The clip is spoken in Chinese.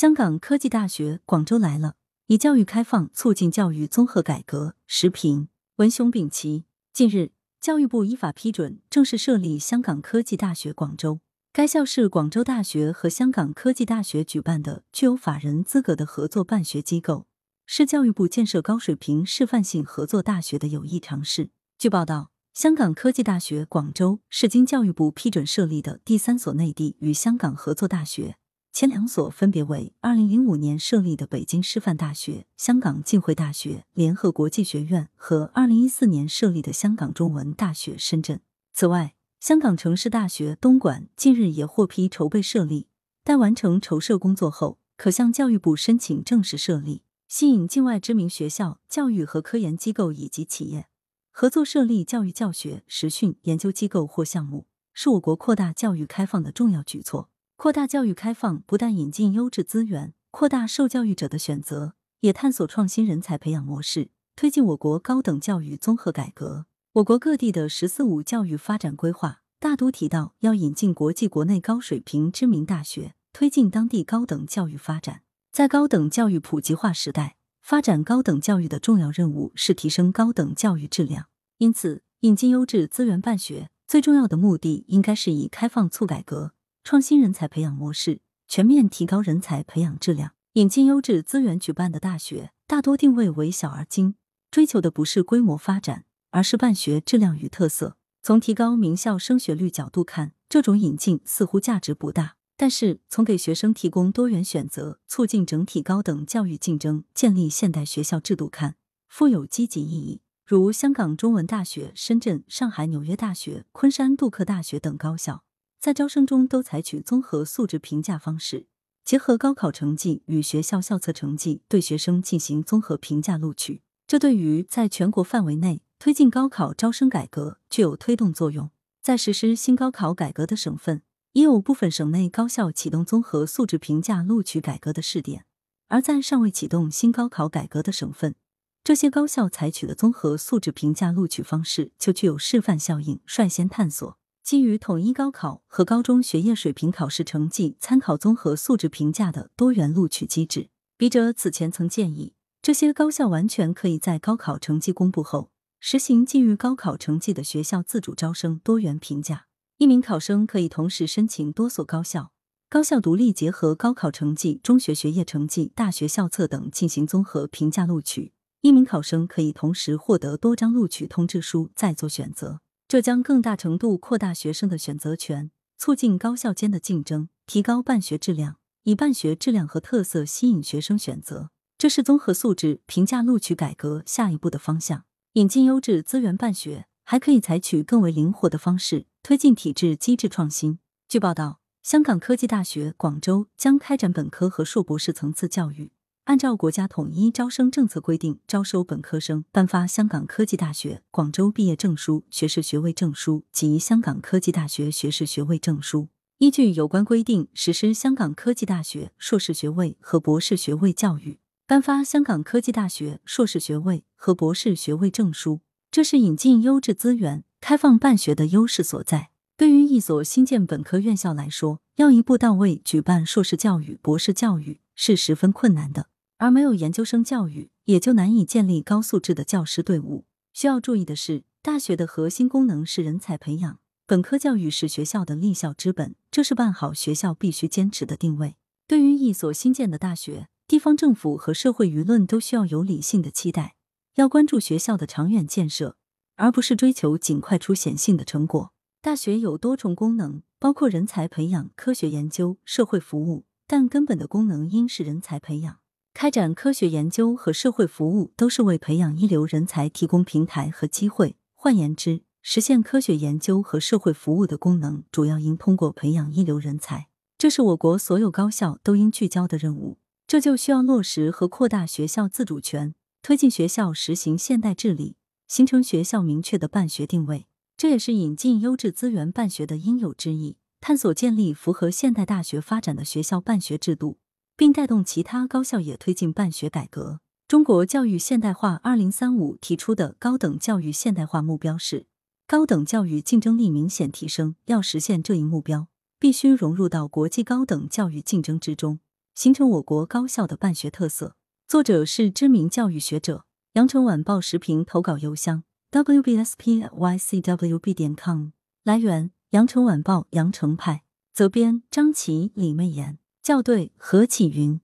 香港科技大学广州来了，以教育开放促进教育综合改革。时评：文雄丙奇。近日，教育部依法批准正式设立香港科技大学广州。该校是广州大学和香港科技大学举办的具有法人资格的合作办学机构，是教育部建设高水平示范性合作大学的有益尝试。据报道，香港科技大学广州是经教育部批准设立的第三所内地与香港合作大学。前两所分别为二零零五年设立的北京师范大学、香港浸会大学联合国际学院和二零一四年设立的香港中文大学深圳。此外，香港城市大学东莞近日也获批筹备设立，待完成筹设工作后，可向教育部申请正式设立，吸引境外知名学校、教育和科研机构以及企业合作设立教育教学、实训、研究机构或项目，是我国扩大教育开放的重要举措。扩大教育开放，不但引进优质资源，扩大受教育者的选择，也探索创新人才培养模式，推进我国高等教育综合改革。我国各地的“十四五”教育发展规划大都提到，要引进国际国内高水平知名大学，推进当地高等教育发展。在高等教育普及化时代，发展高等教育的重要任务是提升高等教育质量。因此，引进优质资源办学，最重要的目的应该是以开放促改革。创新人才培养模式，全面提高人才培养质量，引进优质资源举办的大学，大多定位为小而精，追求的不是规模发展，而是办学质量与特色。从提高名校升学率角度看，这种引进似乎价值不大；但是从给学生提供多元选择，促进整体高等教育竞争，建立现代学校制度看，富有积极意义。如香港中文大学、深圳、上海纽约大学、昆山杜克大学等高校。在招生中都采取综合素质评价方式，结合高考成绩与学校校测成绩，对学生进行综合评价录取。这对于在全国范围内推进高考招生改革具有推动作用。在实施新高考改革的省份，已有部分省内高校启动综合素质评价录取改革的试点；而在尚未启动新高考改革的省份，这些高校采取的综合素质评价录取方式就具有示范效应，率先探索。基于统一高考和高中学业水平考试成绩参考综合素质评价的多元录取机制，笔者此前曾建议，这些高校完全可以在高考成绩公布后，实行基于高考成绩的学校自主招生多元评价。一名考生可以同时申请多所高校，高校独立结合高考成绩、中学学业成绩、大学校测等进行综合评价录取。一名考生可以同时获得多张录取通知书，再做选择。这将更大程度扩大学生的选择权，促进高校间的竞争，提高办学质量，以办学质量和特色吸引学生选择。这是综合素质评价录取改革下一步的方向。引进优质资源办学，还可以采取更为灵活的方式，推进体制机制创新。据报道，香港科技大学广州将开展本科和硕博士层次教育。按照国家统一招生政策规定，招收本科生，颁发香港科技大学广州毕业证书、学士学位证书及香港科技大学学士学位证书。依据有关规定，实施香港科技大学硕士学位和博士学位教育，颁发香港科技大学硕士学位和博士学位证书。这是引进优质资源、开放办学的优势所在。对于一所新建本科院校来说，要一步到位举办硕士教育、博士教育是十分困难的。而没有研究生教育，也就难以建立高素质的教师队伍。需要注意的是，大学的核心功能是人才培养，本科教育是学校的立校之本，这是办好学校必须坚持的定位。对于一所新建的大学，地方政府和社会舆论都需要有理性的期待，要关注学校的长远建设，而不是追求尽快出显性的成果。大学有多重功能，包括人才培养、科学研究、社会服务，但根本的功能应是人才培养。开展科学研究和社会服务，都是为培养一流人才提供平台和机会。换言之，实现科学研究和社会服务的功能，主要应通过培养一流人才。这是我国所有高校都应聚焦的任务。这就需要落实和扩大学校自主权，推进学校实行现代治理，形成学校明确的办学定位。这也是引进优质资源办学的应有之义，探索建立符合现代大学发展的学校办学制度。并带动其他高校也推进办学改革。中国教育现代化二零三五提出的高等教育现代化目标是高等教育竞争力明显提升。要实现这一目标，必须融入到国际高等教育竞争之中。形成我国高校的办学特色。作者是知名教育学者。羊城晚报时评投稿邮箱：wbspycwb 点 com。来源：羊城晚报羊城派。责编：张琪、李媚妍。校对：何启云。